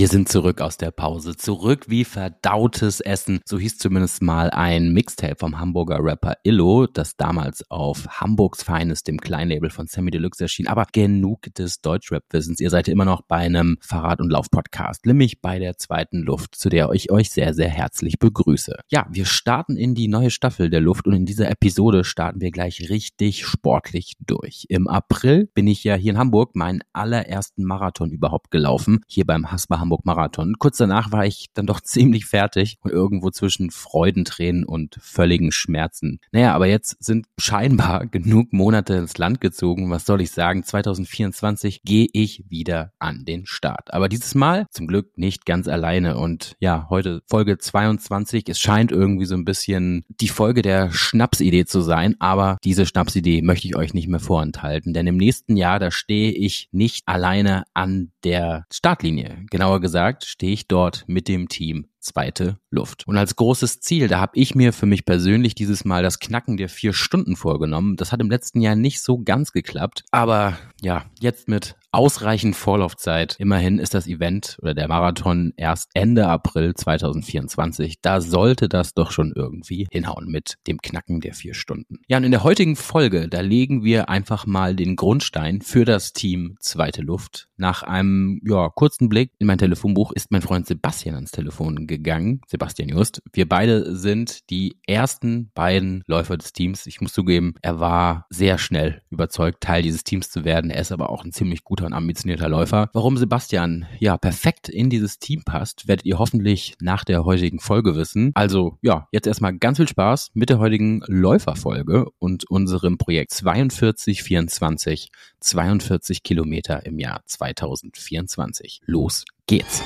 Wir sind zurück aus der Pause. Zurück wie verdautes Essen. So hieß zumindest mal ein Mixtape vom Hamburger Rapper Illo, das damals auf Hamburgs Feines, dem Kleinlabel von Sammy Deluxe erschien. Aber genug des Deutschrap-Wissens. Ihr seid immer noch bei einem Fahrrad- und Lauf-Podcast, nämlich bei der zweiten Luft, zu der ich euch sehr, sehr herzlich begrüße. Ja, wir starten in die neue Staffel der Luft und in dieser Episode starten wir gleich richtig sportlich durch. Im April bin ich ja hier in Hamburg meinen allerersten Marathon überhaupt gelaufen, hier beim Hasper Hamburg Marathon. Kurz danach war ich dann doch ziemlich fertig und irgendwo zwischen Freudentränen und völligen Schmerzen. Naja, aber jetzt sind scheinbar genug Monate ins Land gezogen. Was soll ich sagen? 2024 gehe ich wieder an den Start. Aber dieses Mal zum Glück nicht ganz alleine. Und ja, heute Folge 22. Es scheint irgendwie so ein bisschen die Folge der Schnapsidee zu sein. Aber diese Schnapsidee möchte ich euch nicht mehr vorenthalten. Denn im nächsten Jahr, da stehe ich nicht alleine an der Startlinie. Genau genauer gesagt, stehe ich dort mit dem Team zweite Luft. Und als großes Ziel, da habe ich mir für mich persönlich dieses Mal das Knacken der vier Stunden vorgenommen. Das hat im letzten Jahr nicht so ganz geklappt. Aber ja, jetzt mit ausreichend Vorlaufzeit. Immerhin ist das Event oder der Marathon erst Ende April 2024. Da sollte das doch schon irgendwie hinhauen mit dem Knacken der vier Stunden. Ja, und in der heutigen Folge, da legen wir einfach mal den Grundstein für das Team Zweite Luft. Nach einem ja, kurzen Blick in mein Telefonbuch ist mein Freund Sebastian ans Telefon gegangen. Sebastian Just. Wir beide sind die ersten beiden Läufer des Teams. Ich muss zugeben, er war sehr schnell überzeugt, Teil dieses Teams zu werden. Er ist aber auch ein ziemlich guter und ambitionierter Läufer. Warum Sebastian ja perfekt in dieses Team passt, werdet ihr hoffentlich nach der heutigen Folge wissen. Also ja, jetzt erstmal ganz viel Spaß mit der heutigen Läuferfolge und unserem Projekt 4224, 42 Kilometer im Jahr 2024. Los geht's.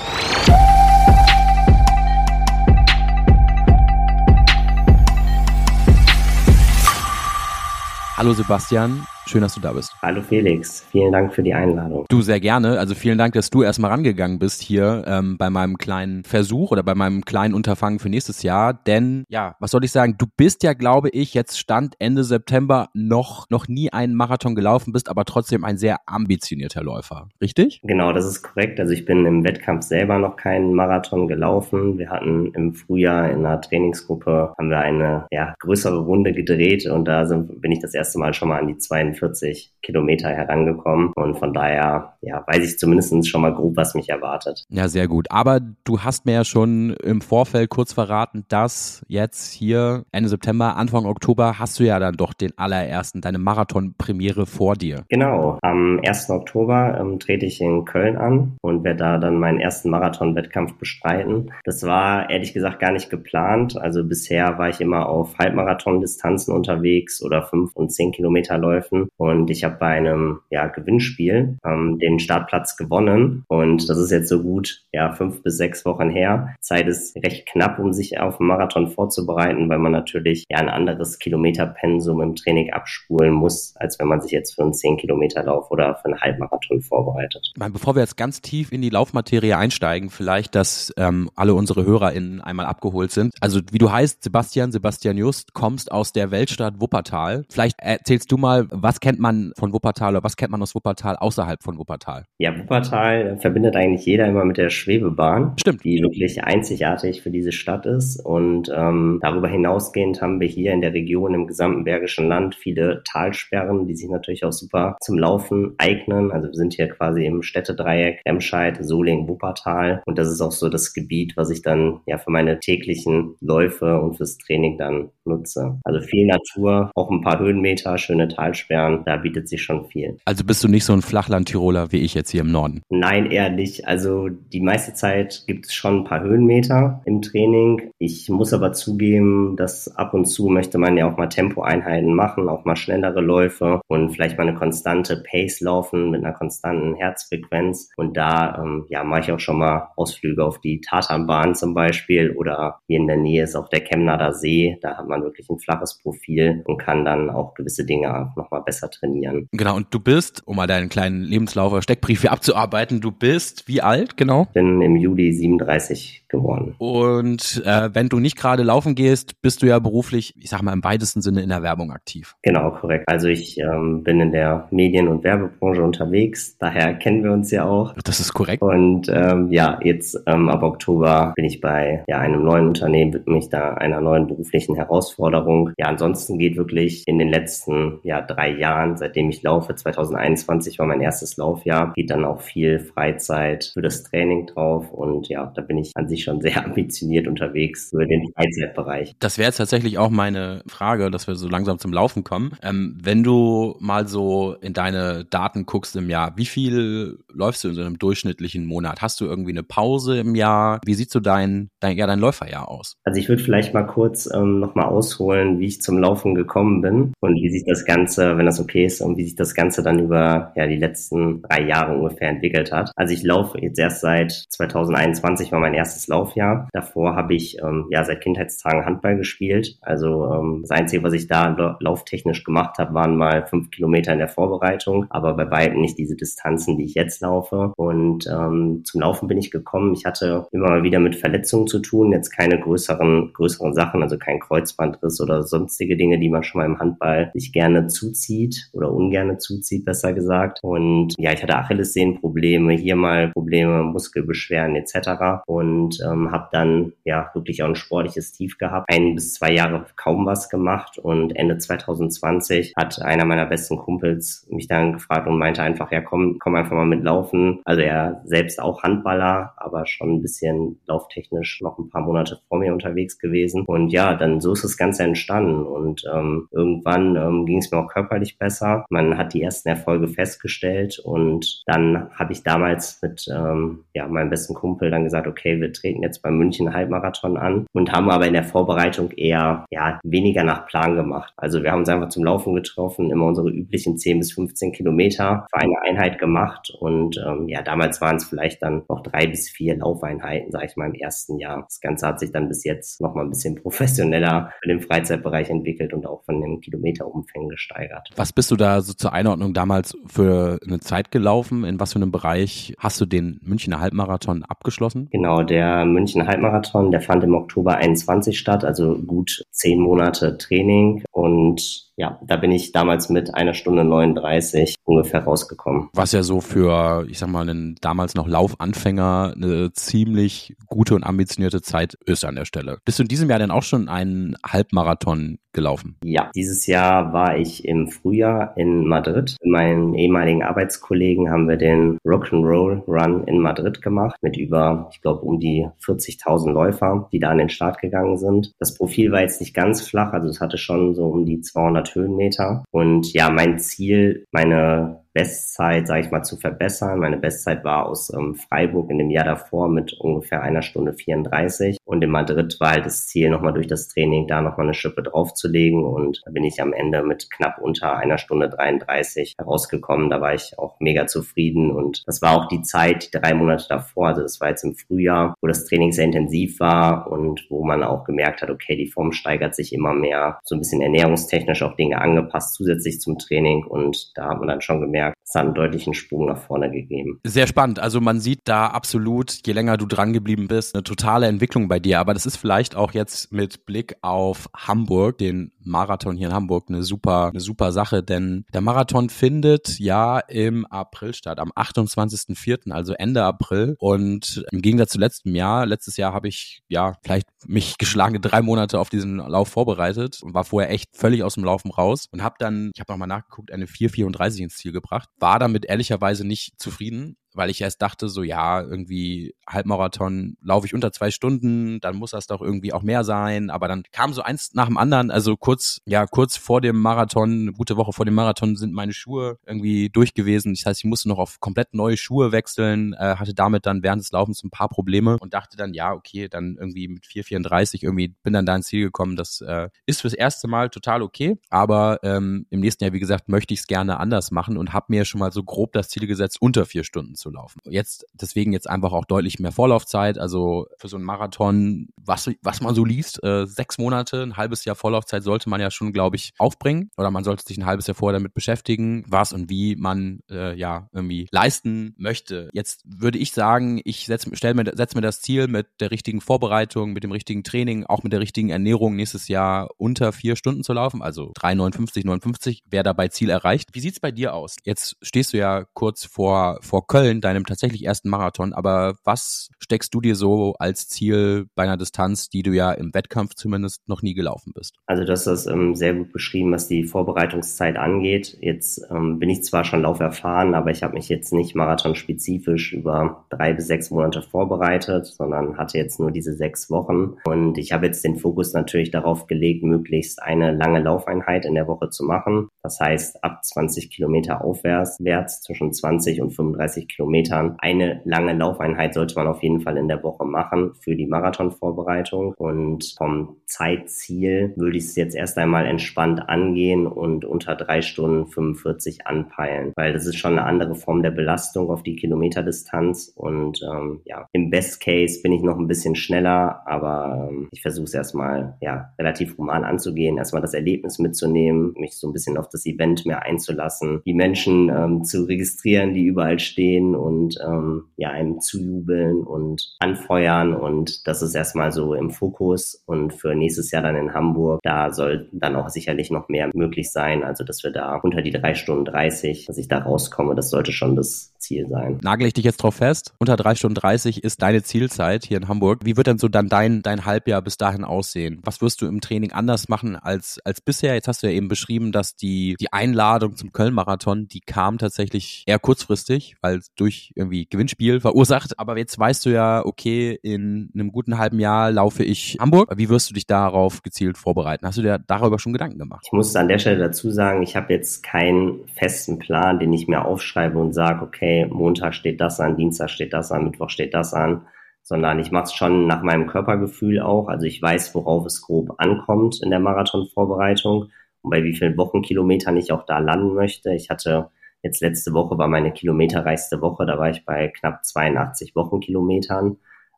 Hallo Sebastian, Schön, dass du da bist. Hallo Felix, vielen Dank für die Einladung. Du sehr gerne. Also vielen Dank, dass du erstmal rangegangen bist hier ähm, bei meinem kleinen Versuch oder bei meinem kleinen Unterfangen für nächstes Jahr. Denn ja, was soll ich sagen? Du bist ja, glaube ich, jetzt Stand Ende September noch noch nie einen Marathon gelaufen, bist aber trotzdem ein sehr ambitionierter Läufer, richtig? Genau, das ist korrekt. Also ich bin im Wettkampf selber noch keinen Marathon gelaufen. Wir hatten im Frühjahr in einer Trainingsgruppe haben wir eine ja, größere Runde gedreht und da sind, bin ich das erste Mal schon mal an die 42 42 Kilometer herangekommen. Und von daher, ja, weiß ich zumindest schon mal grob, was mich erwartet. Ja, sehr gut. Aber du hast mir ja schon im Vorfeld kurz verraten, dass jetzt hier Ende September, Anfang Oktober hast du ja dann doch den allerersten, deine Marathon-Premiere vor dir. Genau. Am 1. Oktober ähm, trete ich in Köln an und werde da dann meinen ersten Marathon-Wettkampf bestreiten. Das war ehrlich gesagt gar nicht geplant. Also bisher war ich immer auf Halbmarathon-Distanzen unterwegs oder 5 und 10 Kilometer Läufen und ich habe bei einem ja, Gewinnspiel ähm, den Startplatz gewonnen und das ist jetzt so gut ja fünf bis sechs Wochen her. Zeit ist recht knapp, um sich auf einen Marathon vorzubereiten, weil man natürlich ja ein anderes Kilometerpensum im Training abspulen muss, als wenn man sich jetzt für einen 10 Kilometer Lauf oder für einen Halbmarathon vorbereitet. Bevor wir jetzt ganz tief in die Laufmaterie einsteigen, vielleicht, dass ähm, alle unsere HörerInnen einmal abgeholt sind. Also wie du heißt, Sebastian, Sebastian Just, kommst aus der Weltstadt Wuppertal. Vielleicht erzählst du mal, was kennt man von Wuppertal oder was kennt man aus Wuppertal außerhalb von Wuppertal? Ja, Wuppertal verbindet eigentlich jeder immer mit der Schwebebahn. Stimmt. Die wirklich einzigartig für diese Stadt ist. Und ähm, darüber hinausgehend haben wir hier in der Region im gesamten Bergischen Land viele Talsperren, die sich natürlich auch super zum Laufen eignen. Also wir sind hier quasi im Städtedreieck Remscheid, Solingen, Wuppertal. Und das ist auch so das Gebiet, was ich dann ja für meine täglichen Läufe und fürs Training dann nutze. Also viel Natur, auch ein paar Höhenmeter, schöne Talsperren Insofern, da bietet sich schon viel. Also bist du nicht so ein Flachland-Tiroler wie ich jetzt hier im Norden? Nein, eher nicht. Also die meiste Zeit gibt es schon ein paar Höhenmeter im Training. Ich muss aber zugeben, dass ab und zu möchte man ja auch mal Tempoeinheiten machen, auch mal schnellere Läufe und vielleicht mal eine konstante Pace laufen mit einer konstanten Herzfrequenz. Und da ähm, ja, mache ich auch schon mal Ausflüge auf die Tatanbahn zum Beispiel oder hier in der Nähe ist auch der Chemnader See. Da hat man man wirklich ein flaches Profil und kann dann auch gewisse Dinge nochmal besser trainieren. Genau, und du bist, um mal deinen kleinen Lebenslauf Steckbrief hier abzuarbeiten, du bist wie alt genau? Bin im Juli 37 geworden. Und äh, wenn du nicht gerade laufen gehst, bist du ja beruflich, ich sag mal im weitesten Sinne in der Werbung aktiv. Genau, korrekt. Also ich ähm, bin in der Medien- und Werbebranche unterwegs, daher kennen wir uns ja auch. Das ist korrekt. Und ähm, ja, jetzt ähm, ab Oktober bin ich bei ja, einem neuen Unternehmen, widme mich da einer neuen beruflichen Herausforderung. Ja, ansonsten geht wirklich in den letzten ja, drei Jahren, seitdem ich laufe, 2021 war mein erstes Laufjahr, geht dann auch viel Freizeit für das Training drauf und ja, da bin ich an sich schon sehr ambitioniert unterwegs für den Freizeitbereich. Das wäre jetzt tatsächlich auch meine Frage, dass wir so langsam zum Laufen kommen. Ähm, wenn du mal so in deine Daten guckst im Jahr, wie viel läufst du in so einem durchschnittlichen Monat? Hast du irgendwie eine Pause im Jahr? Wie sieht so dein, dein, ja, dein Läuferjahr aus? Also ich würde vielleicht mal kurz ähm, nochmal ausholen, wie ich zum Laufen gekommen bin und wie sich das Ganze, wenn das okay ist, und wie sich das Ganze dann über ja, die letzten drei Jahre ungefähr entwickelt hat. Also ich laufe jetzt erst seit 2021 war mein erstes Laufjahr. Davor habe ich ähm, ja seit Kindheitstagen Handball gespielt. Also ähm, das Einzige, was ich da lauftechnisch gemacht habe, waren mal fünf Kilometer in der Vorbereitung, aber bei weitem nicht diese Distanzen, die ich jetzt laufe. Und ähm, zum Laufen bin ich gekommen. Ich hatte immer mal wieder mit Verletzungen zu tun, jetzt keine größeren, größeren Sachen, also kein Kreuzbandriss oder sonstige Dinge, die man schon mal im Handball sich gerne zuzieht oder ungerne zuzieht, besser gesagt. Und ja, ich hatte Achillessehnenprobleme, hier mal Probleme, Muskelbeschwerden etc. Und ähm, habe dann ja wirklich auch ein sportliches Tief gehabt. Ein bis zwei Jahre kaum was gemacht und Ende 2020 hat einer meiner besten Kumpels mich dann gefragt und meinte einfach, ja komm, komm einfach mal mitlaufen. Also er selbst auch Handballer, aber schon ein bisschen lauftechnisch noch ein paar Monate vor mir unterwegs gewesen. Und ja, dann so ist das Ganze entstanden und ähm, irgendwann ähm, ging es mir auch körperlich besser. Man hat die ersten Erfolge festgestellt und dann habe ich damals mit ähm, ja, meinem besten Kumpel dann gesagt, okay, wir treten jetzt beim München Halbmarathon an und haben aber in der Vorbereitung eher ja, weniger nach Plan gemacht. Also wir haben uns einfach zum Laufen getroffen, immer unsere üblichen 10 bis 15 Kilometer für eine Einheit gemacht und ähm, ja, damals waren es vielleicht dann noch drei bis vier Laufeinheiten, sage ich mal, im ersten Jahr. Das Ganze hat sich dann bis jetzt noch mal ein bisschen professioneller für den Freizeitbereich entwickelt und auch von den Kilometerumfängen gesteigert. Was bist du da so zur Einordnung damals für eine Zeit gelaufen? In was für einem Bereich hast du den Münchner Halbmarathon abgeschlossen? Genau, der Münchner Halbmarathon, der fand im Oktober 21 statt, also gut zehn Monate Training und ja, da bin ich damals mit einer Stunde 39 ungefähr rausgekommen. Was ja so für, ich sag mal, einen damals noch Laufanfänger eine ziemlich gute und ambitionierte Zeit ist an der Stelle. Bist du in diesem Jahr denn auch schon einen Halbmarathon gelaufen? Ja, dieses Jahr war ich im Frühjahr in Madrid. Mit meinen ehemaligen Arbeitskollegen haben wir den Rock'n'Roll Run in Madrid gemacht mit über, ich glaube, um die 40.000 Läufer, die da an den Start gegangen sind. Das Profil war jetzt nicht ganz flach, also es hatte schon so um die 200 Höhenmeter. Und ja, mein Ziel, meine Bestzeit, sage ich mal, zu verbessern. Meine Bestzeit war aus ähm, Freiburg in dem Jahr davor mit ungefähr einer Stunde 34. Und in Madrid war halt das Ziel, nochmal durch das Training da nochmal eine Schippe draufzulegen. Und da bin ich am Ende mit knapp unter einer Stunde 33 herausgekommen. Da war ich auch mega zufrieden. Und das war auch die Zeit, die drei Monate davor. Also das war jetzt im Frühjahr, wo das Training sehr intensiv war und wo man auch gemerkt hat, okay, die Form steigert sich immer mehr. So ein bisschen ernährungstechnisch auch Dinge angepasst zusätzlich zum Training. Und da hat man dann schon gemerkt, gemerkt, es hat einen deutlichen Sprung nach vorne gegeben. Sehr spannend. Also man sieht da absolut, je länger du dran geblieben bist, eine totale Entwicklung bei dir. Aber das ist vielleicht auch jetzt mit Blick auf Hamburg, den Marathon hier in Hamburg, eine super, eine super Sache, denn der Marathon findet ja im April statt, am 28.04., also Ende April. Und im Gegensatz zu letztem Jahr, letztes Jahr habe ich ja vielleicht mich geschlagene drei Monate auf diesen Lauf vorbereitet und war vorher echt völlig aus dem Laufen raus und habe dann, ich habe nochmal nachgeguckt, eine 4,34 ins Ziel gebracht gebracht, war damit ehrlicherweise nicht zufrieden, weil ich erst dachte, so ja, irgendwie Halbmarathon laufe ich unter zwei Stunden, dann muss das doch irgendwie auch mehr sein. Aber dann kam so eins nach dem anderen, also kurz, ja, kurz vor dem Marathon, eine gute Woche vor dem Marathon sind meine Schuhe irgendwie durch gewesen. Das heißt, ich musste noch auf komplett neue Schuhe wechseln, äh, hatte damit dann während des Laufens ein paar Probleme und dachte dann, ja, okay, dann irgendwie mit 4,34 irgendwie bin dann da ins Ziel gekommen. Das äh, ist fürs erste Mal total okay. Aber ähm, im nächsten Jahr, wie gesagt, möchte ich es gerne anders machen und habe mir schon mal so grob das Ziel gesetzt, unter vier Stunden zu laufen. Jetzt deswegen jetzt einfach auch deutlich mehr Vorlaufzeit. Also für so einen Marathon, was, was man so liest, äh, sechs Monate, ein halbes Jahr Vorlaufzeit sollte man ja schon, glaube ich, aufbringen. Oder man sollte sich ein halbes Jahr vorher damit beschäftigen, was und wie man äh, ja irgendwie leisten möchte. Jetzt würde ich sagen, ich setze mir, setz mir das Ziel mit der richtigen Vorbereitung, mit dem richtigen Training, auch mit der richtigen Ernährung nächstes Jahr unter vier Stunden zu laufen, also 3,59, 59, wer dabei Ziel erreicht. Wie sieht's bei dir aus? Jetzt stehst du ja kurz vor, vor Köln, deinem tatsächlich ersten Marathon, aber was steckst du dir so als Ziel bei einer Distanz, die du ja im Wettkampf zumindest noch nie gelaufen bist? Also das ähm, sehr gut beschrieben, was die Vorbereitungszeit angeht. Jetzt ähm, bin ich zwar schon lauferfahren, aber ich habe mich jetzt nicht marathonspezifisch über drei bis sechs Monate vorbereitet, sondern hatte jetzt nur diese sechs Wochen. Und ich habe jetzt den Fokus natürlich darauf gelegt, möglichst eine lange Laufeinheit in der Woche zu machen. Das heißt, ab 20 Kilometer aufwärts, wärts, zwischen 20 und 35 Kilometern. Eine lange Laufeinheit sollte man auf jeden Fall in der Woche machen für die Marathonvorbereitung. Und vom Zeitziel würde ich es jetzt erst einmal entspannt angehen und unter drei Stunden 45 anpeilen, weil das ist schon eine andere Form der Belastung auf die Kilometerdistanz. Und ähm, ja, im Best Case bin ich noch ein bisschen schneller, aber ähm, ich versuche es erstmal ja relativ human anzugehen, erstmal das Erlebnis mitzunehmen, mich so ein bisschen auf das Event mehr einzulassen, die Menschen ähm, zu registrieren, die überall stehen und ähm, ja, einem zujubeln und anfeuern. Und das ist erstmal so im Fokus. Und für nächstes Jahr dann in Hamburg, da soll dann auch sicherlich noch mehr möglich sein. Also, dass wir da unter die drei Stunden 30, dass ich da rauskomme, das sollte schon das Ziel sein. Nagel ich dich jetzt drauf fest? Unter drei Stunden 30 ist deine Zielzeit hier in Hamburg. Wie wird denn so dann dein, dein Halbjahr bis dahin aussehen? Was wirst du im Training anders machen als, als bisher? Jetzt hast du ja eben beschrieben, dass die, die Einladung zum Köln-Marathon, die kam tatsächlich eher kurzfristig, weil durch irgendwie Gewinnspiel verursacht. Aber jetzt weißt du ja, okay, in einem guten halben Jahr laufe ich Hamburg. Wie wirst du dich darauf gezielt vorbereiten? Hast du dir darüber schon Gedanken gemacht? Ich muss an der Stelle dazu sagen, ich habe jetzt keinen festen Plan, den ich mir aufschreibe und sage, okay, Montag steht das an, Dienstag steht das an, Mittwoch steht das an, sondern ich mache es schon nach meinem Körpergefühl auch. Also ich weiß, worauf es grob ankommt in der Marathonvorbereitung und bei wie vielen Wochenkilometern ich auch da landen möchte. Ich hatte jetzt letzte Woche war meine kilometerreichste Woche, da war ich bei knapp 82 Wochenkilometern.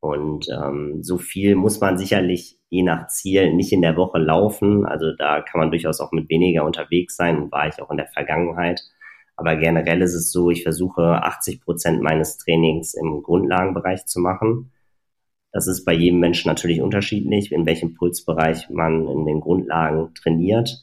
Und ähm, so viel muss man sicherlich je nach Ziel nicht in der Woche laufen. Also da kann man durchaus auch mit weniger unterwegs sein und war ich auch in der Vergangenheit. Aber generell ist es so, ich versuche 80 Prozent meines Trainings im Grundlagenbereich zu machen. Das ist bei jedem Menschen natürlich unterschiedlich, in welchem Pulsbereich man in den Grundlagen trainiert.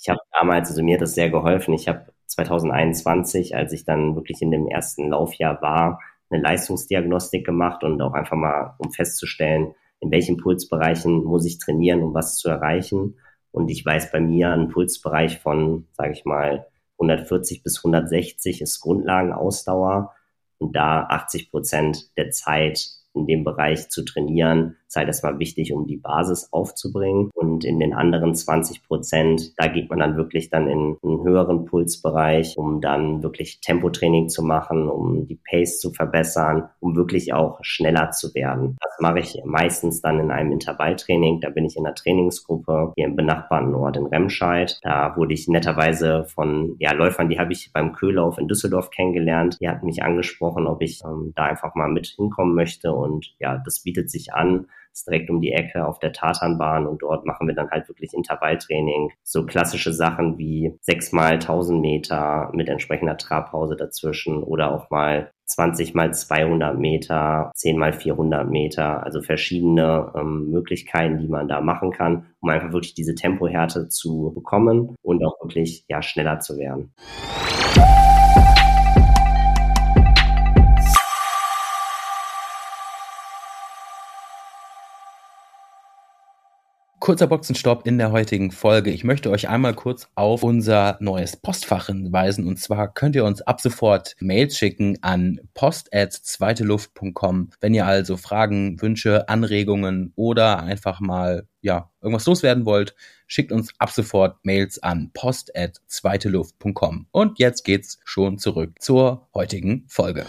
Ich habe damals, also mir hat das sehr geholfen. Ich habe 2021, als ich dann wirklich in dem ersten Laufjahr war, eine Leistungsdiagnostik gemacht und auch einfach mal, um festzustellen, in welchen Pulsbereichen muss ich trainieren, um was zu erreichen. Und ich weiß bei mir einen Pulsbereich von, sage ich mal, 140 bis 160 ist Grundlagenausdauer. Und da 80 Prozent der Zeit in dem Bereich zu trainieren, sei das mal wichtig, um die Basis aufzubringen. Und in den anderen 20 Prozent, da geht man dann wirklich dann in einen höheren Pulsbereich, um dann wirklich Tempotraining zu machen, um die Pace zu verbessern, um wirklich auch schneller zu werden. Das mache ich meistens dann in einem Intervalltraining. Da bin ich in einer Trainingsgruppe hier im benachbarten Ort in Remscheid. Da wurde ich netterweise von ja, Läufern, die habe ich beim Köhlauf in Düsseldorf kennengelernt. Die hatten mich angesprochen, ob ich ähm, da einfach mal mit hinkommen möchte und ja, das bietet sich an. Ist direkt um die Ecke auf der Tatanbahn und dort machen wir dann halt wirklich Intervalltraining. So klassische Sachen wie sechs mal 1000 Meter mit entsprechender Trabpause dazwischen oder auch mal 20 mal 200 Meter, 10 mal 400 Meter, also verschiedene ähm, Möglichkeiten, die man da machen kann, um einfach wirklich diese Tempohärte zu bekommen und auch wirklich ja schneller zu werden. Kurzer Boxenstopp in der heutigen Folge. Ich möchte euch einmal kurz auf unser neues Postfach hinweisen. Und zwar könnt ihr uns ab sofort Mails schicken an post@zweiteluft.com. Wenn ihr also Fragen, Wünsche, Anregungen oder einfach mal ja, irgendwas loswerden wollt, schickt uns ab sofort Mails an post@zweiteluft.com. Und jetzt geht's schon zurück zur heutigen Folge.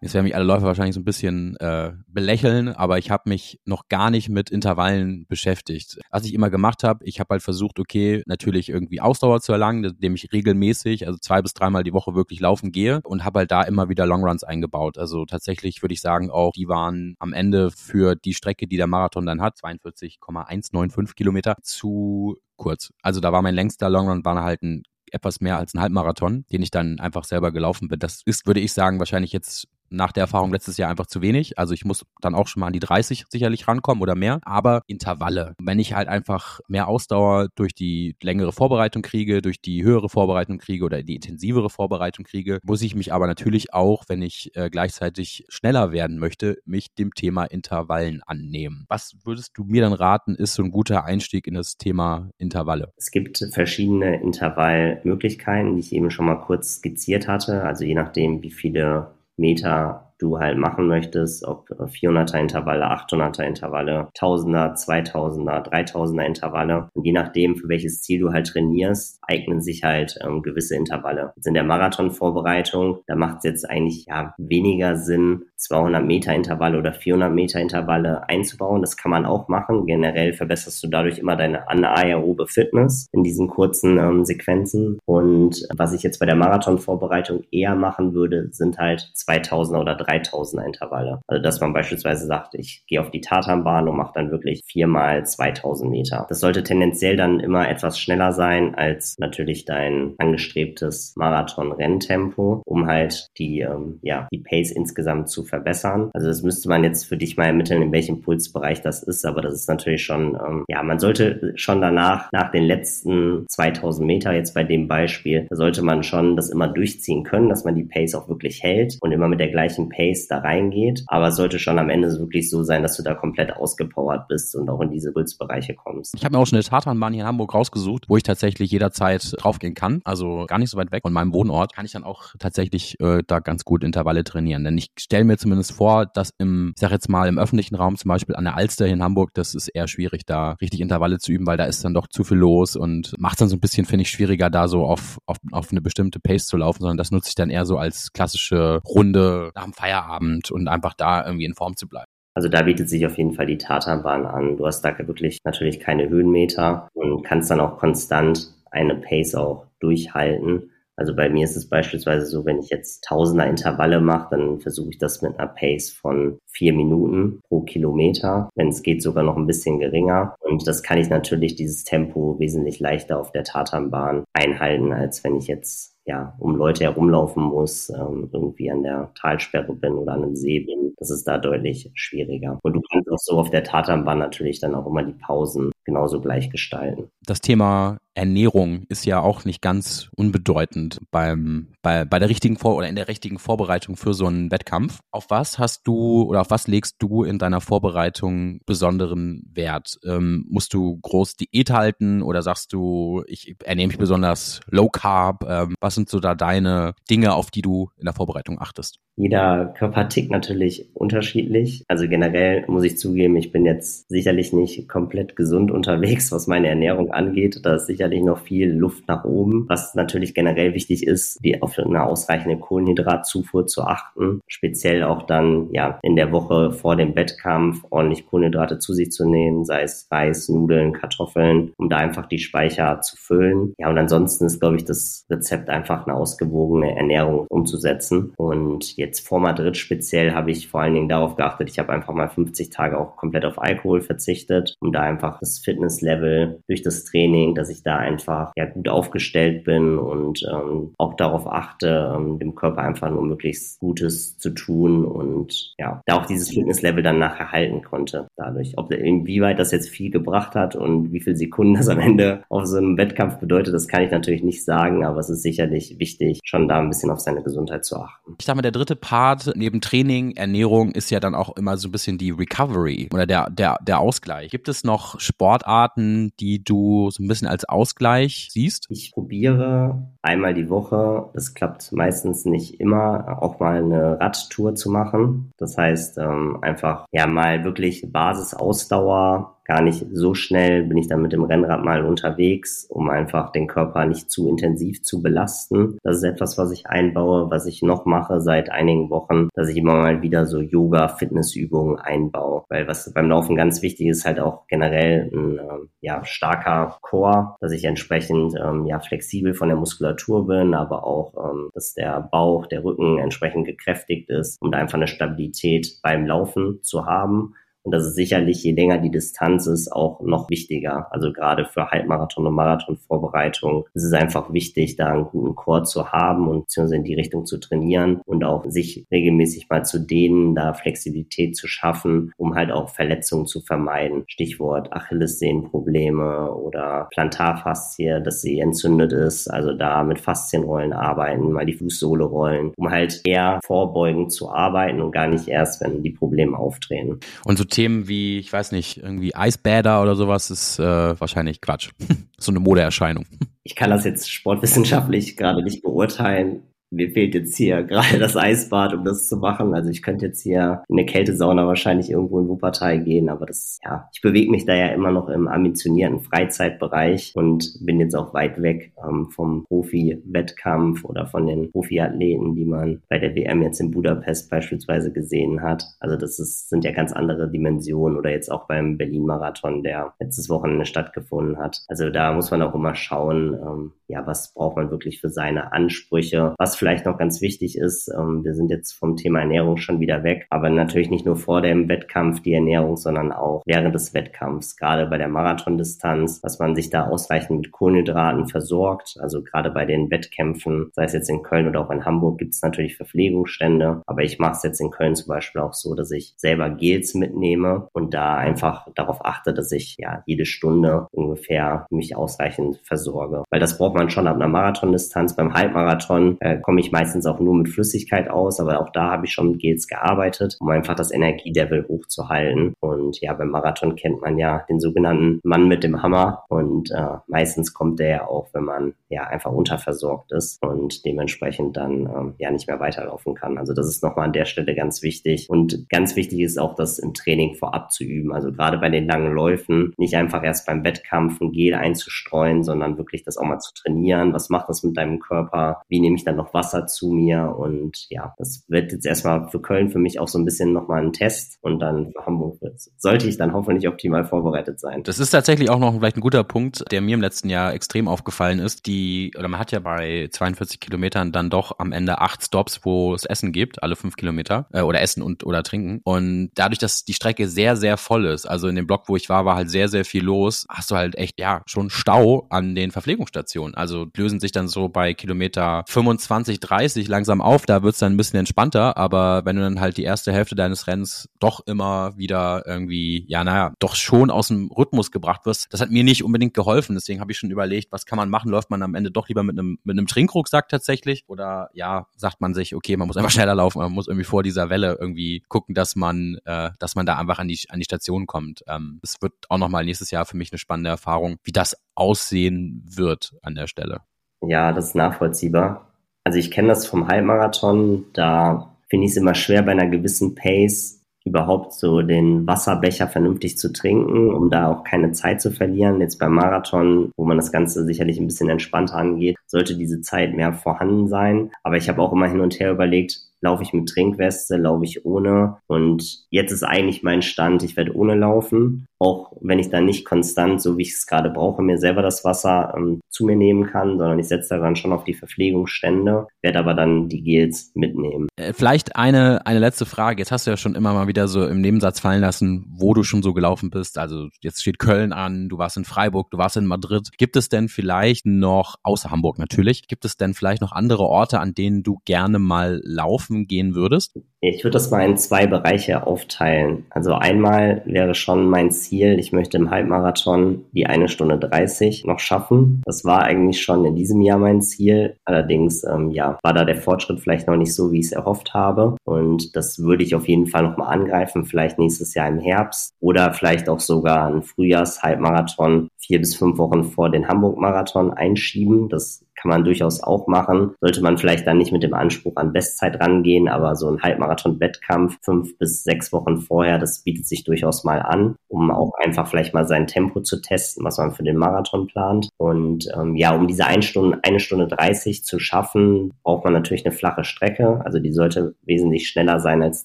Jetzt werden mich alle Läufer wahrscheinlich so ein bisschen äh, belächeln, aber ich habe mich noch gar nicht mit Intervallen beschäftigt. Was ich immer gemacht habe, ich habe halt versucht, okay, natürlich irgendwie Ausdauer zu erlangen, indem ich regelmäßig, also zwei bis dreimal die Woche wirklich laufen gehe und habe halt da immer wieder Longruns eingebaut. Also tatsächlich würde ich sagen, auch die waren am Ende für die Strecke, die der Marathon dann hat, 42,195 Kilometer, zu kurz. Also da war mein längster Longrun, war halt ein etwas mehr als ein Halbmarathon, den ich dann einfach selber gelaufen bin. Das ist, würde ich sagen, wahrscheinlich jetzt nach der Erfahrung letztes Jahr einfach zu wenig. Also ich muss dann auch schon mal an die 30 sicherlich rankommen oder mehr. Aber Intervalle. Wenn ich halt einfach mehr Ausdauer durch die längere Vorbereitung kriege, durch die höhere Vorbereitung kriege oder die intensivere Vorbereitung kriege, muss ich mich aber natürlich auch, wenn ich äh, gleichzeitig schneller werden möchte, mich dem Thema Intervallen annehmen. Was würdest du mir dann raten, ist so ein guter Einstieg in das Thema Intervalle? Es gibt verschiedene Intervallmöglichkeiten, die ich eben schon mal kurz skizziert hatte. Also je nachdem, wie viele Meter du halt machen möchtest, ob 400er Intervalle, 800er Intervalle, 1000er, 2000er, 3000er Intervalle. Und je nachdem, für welches Ziel du halt trainierst, eignen sich halt ähm, gewisse Intervalle. Jetzt in der Marathonvorbereitung, da macht es jetzt eigentlich ja weniger Sinn, 200 Meter Intervalle oder 400 Meter Intervalle einzubauen. Das kann man auch machen. Generell verbesserst du dadurch immer deine anaerobe Fitness in diesen kurzen ähm, Sequenzen. Und was ich jetzt bei der Marathonvorbereitung eher machen würde, sind halt 2000er oder 3000er Intervalle. Also dass man beispielsweise sagt, ich gehe auf die Tatanbahn und mache dann wirklich viermal 2000 Meter. Das sollte tendenziell dann immer etwas schneller sein als natürlich dein angestrebtes Marathon-Renntempo, um halt die, ähm, ja, die Pace insgesamt zu verbessern. Also das müsste man jetzt für dich mal ermitteln, in welchem Pulsbereich das ist, aber das ist natürlich schon, ähm, ja, man sollte schon danach, nach den letzten 2000 Meter jetzt bei dem Beispiel, da sollte man schon das immer durchziehen können, dass man die Pace auch wirklich hält und immer mit der gleichen Pace da reingeht, aber es sollte schon am Ende wirklich so sein, dass du da komplett ausgepowert bist und auch in diese Pulsbereiche kommst. Ich habe mir auch schon eine Tatanbahn hier in Hamburg rausgesucht, wo ich tatsächlich jederzeit draufgehen kann, also gar nicht so weit weg von meinem Wohnort, kann ich dann auch tatsächlich äh, da ganz gut Intervalle trainieren, denn ich stelle mir zumindest vor, dass im, ich sag jetzt mal, im öffentlichen Raum, zum Beispiel an der Alster in Hamburg, das ist eher schwierig, da richtig Intervalle zu üben, weil da ist dann doch zu viel los und macht dann so ein bisschen, finde ich, schwieriger, da so auf, auf, auf eine bestimmte Pace zu laufen, sondern das nutze ich dann eher so als klassische Runde nach dem Feierabend und einfach da irgendwie in Form zu bleiben. Also da bietet sich auf jeden Fall die Tatanbahn an. Du hast da wirklich natürlich keine Höhenmeter und kannst dann auch konstant eine Pace auch durchhalten. Also bei mir ist es beispielsweise so, wenn ich jetzt Tausender Intervalle mache, dann versuche ich das mit einer Pace von vier Minuten pro Kilometer. Wenn es geht, sogar noch ein bisschen geringer. Und das kann ich natürlich dieses Tempo wesentlich leichter auf der Tatanbahn einhalten, als wenn ich jetzt ja, um Leute herumlaufen muss, ähm, irgendwie an der Talsperre bin oder an einem See bin, das ist da deutlich schwieriger. Und du kannst auch so auf der Tatanbahn natürlich dann auch immer die Pausen genauso gleich gestalten. Das Thema Ernährung ist ja auch nicht ganz unbedeutend beim, bei, bei der richtigen Vor oder in der richtigen Vorbereitung für so einen Wettkampf. Auf was hast du oder auf was legst du in deiner Vorbereitung besonderen Wert? Ähm, musst du groß Diät halten oder sagst du, ich ernehme mich besonders low carb? Ähm, was sind so da deine Dinge, auf die du in der Vorbereitung achtest? Jeder Körper tickt natürlich unterschiedlich. Also generell muss ich zugeben, ich bin jetzt sicherlich nicht komplett gesund unterwegs, was meine Ernährung angeht. Da ist sicherlich noch viel Luft nach oben. Was natürlich generell wichtig ist, die auf eine ausreichende Kohlenhydratzufuhr zu achten. Speziell auch dann, ja, in der Woche vor dem Wettkampf ordentlich Kohlenhydrate zu sich zu nehmen, sei es Reis, Nudeln, Kartoffeln, um da einfach die Speicher zu füllen. Ja, und ansonsten ist, glaube ich, das Rezept einfach eine ausgewogene Ernährung umzusetzen. Und jetzt Jetzt vor Madrid speziell habe ich vor allen Dingen darauf geachtet, ich habe einfach mal 50 Tage auch komplett auf Alkohol verzichtet, um da einfach das Fitnesslevel durch das Training, dass ich da einfach ja gut aufgestellt bin und ähm, auch darauf achte, ähm, dem Körper einfach nur möglichst Gutes zu tun und ja, da auch dieses Fitnesslevel dann nachher halten konnte dadurch. Ob inwieweit das jetzt viel gebracht hat und wie viele Sekunden das am Ende auf so einem Wettkampf bedeutet, das kann ich natürlich nicht sagen, aber es ist sicherlich wichtig, schon da ein bisschen auf seine Gesundheit zu achten. Ich sag mal, der dritte Part neben Training, Ernährung ist ja dann auch immer so ein bisschen die Recovery oder der, der, der Ausgleich. Gibt es noch Sportarten, die du so ein bisschen als Ausgleich siehst? Ich probiere einmal die Woche, das klappt meistens nicht immer, auch mal eine Radtour zu machen. Das heißt, ähm, einfach ja mal wirklich Basisausdauer gar nicht so schnell, bin ich dann mit dem Rennrad mal unterwegs, um einfach den Körper nicht zu intensiv zu belasten. Das ist etwas, was ich einbaue, was ich noch mache seit einigen Wochen, dass ich immer mal wieder so Yoga-Fitnessübungen einbaue. Weil was beim Laufen ganz wichtig ist, halt auch generell ein ähm, ja, starker Core, dass ich entsprechend ähm, ja, flexibel von der Muskulatur bin, aber auch, ähm, dass der Bauch, der Rücken entsprechend gekräftigt ist, um da einfach eine Stabilität beim Laufen zu haben. Und das ist sicherlich, je länger die Distanz ist, auch noch wichtiger. Also gerade für Halbmarathon und Marathonvorbereitung ist es einfach wichtig, da einen guten Chor zu haben und beziehungsweise in die Richtung zu trainieren und auch sich regelmäßig mal zu dehnen, da Flexibilität zu schaffen, um halt auch Verletzungen zu vermeiden. Stichwort Achillessehnenprobleme oder Plantarfaszie, dass sie entzündet ist. Also da mit Faszienrollen arbeiten, mal die Fußsohle rollen, um halt eher vorbeugend zu arbeiten und gar nicht erst, wenn die Probleme auftreten. Und so Themen wie, ich weiß nicht, irgendwie Eisbäder oder sowas ist äh, wahrscheinlich Quatsch. so eine Modeerscheinung. Ich kann das jetzt sportwissenschaftlich gerade nicht beurteilen mir fehlt jetzt hier gerade das Eisbad, um das zu machen. Also ich könnte jetzt hier in eine Kältesauna wahrscheinlich irgendwo in Wuppertal gehen, aber das, ja, ich bewege mich da ja immer noch im ambitionierten Freizeitbereich und bin jetzt auch weit weg ähm, vom Profi-Wettkampf oder von den Profiathleten, die man bei der WM jetzt in Budapest beispielsweise gesehen hat. Also das ist, sind ja ganz andere Dimensionen oder jetzt auch beim Berlin-Marathon, der letztes Wochenende stattgefunden hat. Also da muss man auch immer schauen, ähm, ja, was braucht man wirklich für seine Ansprüche, was vielleicht noch ganz wichtig ist, ähm, wir sind jetzt vom Thema Ernährung schon wieder weg, aber natürlich nicht nur vor dem Wettkampf die Ernährung, sondern auch während des Wettkampfs, gerade bei der Marathondistanz, dass man sich da ausreichend mit Kohlenhydraten versorgt. Also gerade bei den Wettkämpfen, sei es jetzt in Köln oder auch in Hamburg, gibt es natürlich Verpflegungsstände, aber ich mache es jetzt in Köln zum Beispiel auch so, dass ich selber Gels mitnehme und da einfach darauf achte, dass ich ja jede Stunde ungefähr mich ausreichend versorge. Weil das braucht man schon ab einer Marathondistanz. Beim Halbmarathon äh, komme ich meistens auch nur mit Flüssigkeit aus, aber auch da habe ich schon mit Gels gearbeitet, um einfach das Energielevel hochzuhalten. Und ja, beim Marathon kennt man ja den sogenannten Mann mit dem Hammer und äh, meistens kommt der ja auch, wenn man ja einfach unterversorgt ist und dementsprechend dann ähm, ja nicht mehr weiterlaufen kann. Also das ist nochmal an der Stelle ganz wichtig. Und ganz wichtig ist auch, das im Training vorab zu üben. Also gerade bei den langen Läufen nicht einfach erst beim Wettkampf ein Gel einzustreuen, sondern wirklich das auch mal zu trainieren. Was macht das mit deinem Körper? Wie nehme ich dann noch Wasser zu mir und ja, das wird jetzt erstmal für Köln für mich auch so ein bisschen nochmal ein Test und dann für Hamburg sollte ich dann hoffentlich optimal vorbereitet sein. Das ist tatsächlich auch noch vielleicht ein guter Punkt, der mir im letzten Jahr extrem aufgefallen ist. Die, oder man hat ja bei 42 Kilometern dann doch am Ende acht Stops, wo es Essen gibt, alle fünf Kilometer, äh, oder Essen und oder Trinken. Und dadurch, dass die Strecke sehr, sehr voll ist, also in dem Block, wo ich war, war halt sehr, sehr viel los, hast du halt echt, ja, schon Stau an den Verpflegungsstationen. Also lösen sich dann so bei Kilometer 25 20, 30 langsam auf, da wird's dann ein bisschen entspannter, aber wenn du dann halt die erste Hälfte deines Rennens doch immer wieder irgendwie, ja, naja, doch schon aus dem Rhythmus gebracht wirst, das hat mir nicht unbedingt geholfen. Deswegen habe ich schon überlegt, was kann man machen? Läuft man am Ende doch lieber mit einem, mit einem Trinkrucksack tatsächlich? Oder ja, sagt man sich, okay, man muss einfach schneller laufen, man muss irgendwie vor dieser Welle irgendwie gucken, dass man, äh, dass man da einfach an die, an die Station kommt. Ähm, es wird auch nochmal nächstes Jahr für mich eine spannende Erfahrung, wie das aussehen wird an der Stelle. Ja, das ist nachvollziehbar. Also ich kenne das vom Halbmarathon, da finde ich es immer schwer bei einer gewissen Pace überhaupt so den Wasserbecher vernünftig zu trinken, um da auch keine Zeit zu verlieren. Jetzt beim Marathon, wo man das Ganze sicherlich ein bisschen entspannter angeht, sollte diese Zeit mehr vorhanden sein. Aber ich habe auch immer hin und her überlegt, laufe ich mit Trinkweste, laufe ich ohne. Und jetzt ist eigentlich mein Stand, ich werde ohne laufen. Auch wenn ich dann nicht konstant, so wie ich es gerade brauche, mir selber das Wasser ähm, zu mir nehmen kann, sondern ich setze da dann schon auf die Verpflegungsstände, werde aber dann die Gels mitnehmen. Äh, vielleicht eine, eine letzte Frage. Jetzt hast du ja schon immer mal wieder so im Nebensatz fallen lassen, wo du schon so gelaufen bist. Also jetzt steht Köln an, du warst in Freiburg, du warst in Madrid. Gibt es denn vielleicht noch, außer Hamburg natürlich, gibt es denn vielleicht noch andere Orte, an denen du gerne mal laufen laufen gehen würdest? Ich würde das mal in zwei Bereiche aufteilen. Also einmal wäre schon mein Ziel, ich möchte im Halbmarathon die eine Stunde 30 noch schaffen. Das war eigentlich schon in diesem Jahr mein Ziel. Allerdings, ähm, ja, war da der Fortschritt vielleicht noch nicht so, wie ich es erhofft habe. Und das würde ich auf jeden Fall nochmal angreifen, vielleicht nächstes Jahr im Herbst oder vielleicht auch sogar ein Frühjahrs-Halbmarathon vier bis fünf Wochen vor den Hamburg-Marathon einschieben. Das kann man durchaus auch machen. Sollte man vielleicht dann nicht mit dem Anspruch an Bestzeit rangehen, aber so ein Halbmarathon-Wettkampf fünf bis sechs Wochen vorher, das bietet sich durchaus mal an, um auch einfach vielleicht mal sein Tempo zu testen, was man für den Marathon plant. Und ähm, ja, um diese eine Stunde, eine Stunde 30 zu schaffen, braucht man natürlich eine flache Strecke. Also die sollte wesentlich schneller sein als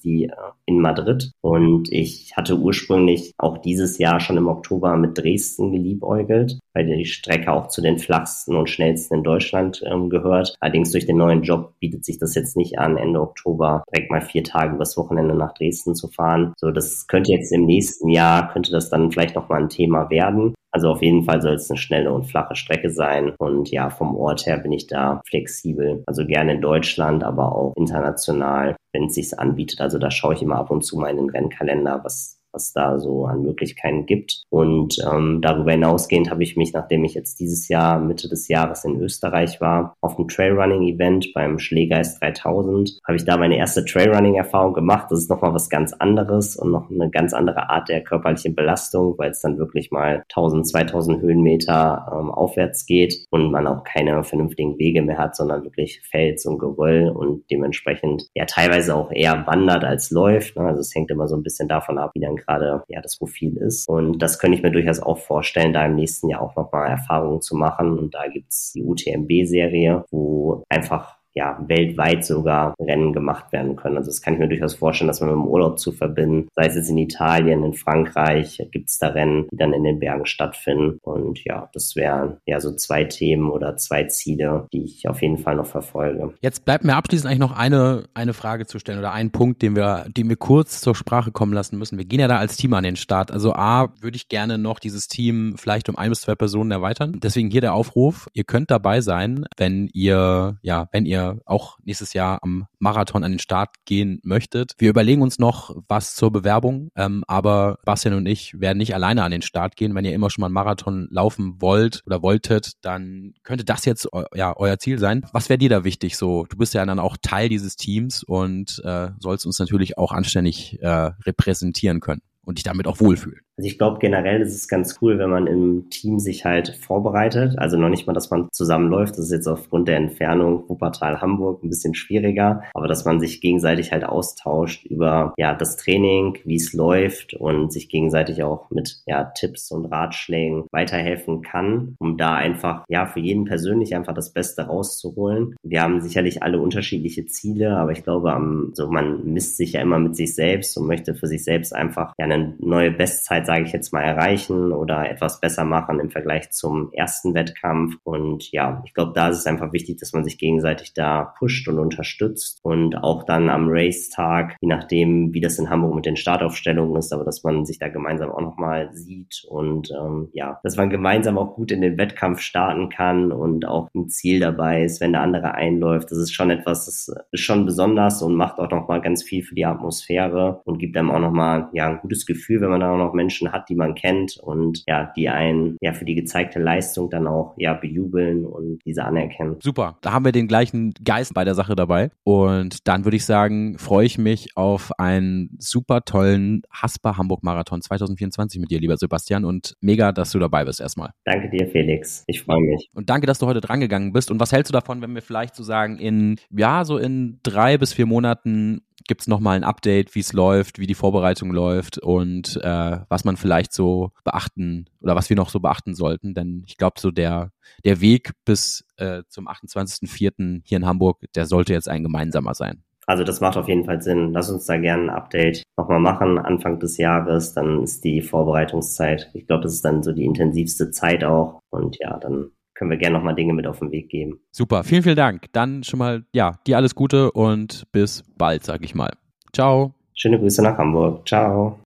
die äh, in Madrid. Und ich hatte ursprünglich auch dieses Jahr schon im Oktober mit Dresden geliebäugelt, weil die Strecke auch zu den flachsten und schnellsten in Deutschland ähm, gehört. Allerdings durch den neuen Job bietet sich das jetzt nicht an, Ende Oktober direkt mal vier Tage übers Wochenende nach Dresden zu fahren. So, das könnte jetzt im nächsten Jahr, könnte das dann vielleicht nochmal ein Thema werden. Also auf jeden Fall soll es eine schnelle und flache Strecke sein. Und ja, vom Ort her bin ich da flexibel. Also gerne in Deutschland, aber auch international, wenn es sich anbietet. Also da schaue ich immer ab und zu mal in den Rennkalender, was was da so an Möglichkeiten gibt. Und ähm, darüber hinausgehend habe ich mich, nachdem ich jetzt dieses Jahr Mitte des Jahres in Österreich war, auf einem Trailrunning-Event beim Schlägeist 3000, habe ich da meine erste Trailrunning-Erfahrung gemacht. Das ist nochmal was ganz anderes und noch eine ganz andere Art der körperlichen Belastung, weil es dann wirklich mal 1000, 2000 Höhenmeter ähm, aufwärts geht und man auch keine vernünftigen Wege mehr hat, sondern wirklich Fels und Geröll und dementsprechend ja teilweise auch eher wandert als läuft. Ne? Also es hängt immer so ein bisschen davon ab, wie dann gerade ja das Profil ist. Und das könnte ich mir durchaus auch vorstellen, da im nächsten Jahr auch nochmal Erfahrungen zu machen. Und da gibt's die UTMB-Serie, wo einfach ja, weltweit sogar Rennen gemacht werden können. Also das kann ich mir durchaus vorstellen, dass man mit dem Urlaub zu verbinden. Sei es jetzt in Italien, in Frankreich, gibt es da Rennen, die dann in den Bergen stattfinden. Und ja, das wären ja so zwei Themen oder zwei Ziele, die ich auf jeden Fall noch verfolge. Jetzt bleibt mir abschließend eigentlich noch eine, eine Frage zu stellen oder einen Punkt, den wir, den wir kurz zur Sprache kommen lassen müssen. Wir gehen ja da als Team an den Start. Also A, würde ich gerne noch dieses Team vielleicht um ein bis zwei Personen erweitern. Deswegen hier der Aufruf. Ihr könnt dabei sein, wenn ihr, ja, wenn ihr auch nächstes Jahr am Marathon an den Start gehen möchtet. Wir überlegen uns noch was zur Bewerbung, ähm, aber Bastian und ich werden nicht alleine an den Start gehen. Wenn ihr immer schon mal einen Marathon laufen wollt oder wolltet, dann könnte das jetzt ja euer Ziel sein. Was wäre dir da wichtig? So, du bist ja dann auch Teil dieses Teams und äh, sollst uns natürlich auch anständig äh, repräsentieren können und dich damit auch wohlfühlen. Also ich glaube generell ist es ganz cool, wenn man im Team sich halt vorbereitet. Also noch nicht mal, dass man zusammenläuft. Das ist jetzt aufgrund der Entfernung Wuppertal Hamburg ein bisschen schwieriger. Aber dass man sich gegenseitig halt austauscht über ja das Training, wie es läuft und sich gegenseitig auch mit ja Tipps und Ratschlägen weiterhelfen kann, um da einfach ja für jeden persönlich einfach das Beste rauszuholen. Wir haben sicherlich alle unterschiedliche Ziele, aber ich glaube, am, so man misst sich ja immer mit sich selbst und möchte für sich selbst einfach ja eine neue Bestzeit Zeit, sage ich jetzt mal, erreichen oder etwas besser machen im Vergleich zum ersten Wettkampf. Und ja, ich glaube, da ist es einfach wichtig, dass man sich gegenseitig da pusht und unterstützt und auch dann am Race-Tag, je nachdem, wie das in Hamburg mit den Startaufstellungen ist, aber dass man sich da gemeinsam auch nochmal sieht und ähm, ja, dass man gemeinsam auch gut in den Wettkampf starten kann und auch ein Ziel dabei ist, wenn der andere einläuft. Das ist schon etwas, das ist schon besonders und macht auch nochmal ganz viel für die Atmosphäre und gibt einem auch nochmal ja, ein gutes Gefühl, wenn man da auch noch Menschen Menschen hat, die man kennt und ja, die einen ja für die gezeigte Leistung dann auch ja bejubeln und diese anerkennen. Super, da haben wir den gleichen Geist bei der Sache dabei und dann würde ich sagen, freue ich mich auf einen super tollen Haspa Hamburg Marathon 2024 mit dir, lieber Sebastian und mega, dass du dabei bist erstmal. Danke dir, Felix. Ich freue mich. Und danke, dass du heute drangegangen bist. Und was hältst du davon, wenn wir vielleicht so sagen, in, ja, so in drei bis vier Monaten gibt es nochmal ein Update, wie es läuft, wie die Vorbereitung läuft und äh, was man vielleicht so beachten oder was wir noch so beachten sollten. Denn ich glaube, so der, der Weg bis äh, zum 28.04. hier in Hamburg, der sollte jetzt ein gemeinsamer sein. Also das macht auf jeden Fall Sinn. Lass uns da gerne ein Update nochmal machen, Anfang des Jahres. Dann ist die Vorbereitungszeit. Ich glaube, das ist dann so die intensivste Zeit auch. Und ja, dann können wir gerne nochmal Dinge mit auf den Weg geben. Super, vielen, vielen Dank. Dann schon mal, ja, dir alles Gute und bis bald, sag ich mal. Ciao. Schöne Grüße nach Hamburg. Ciao.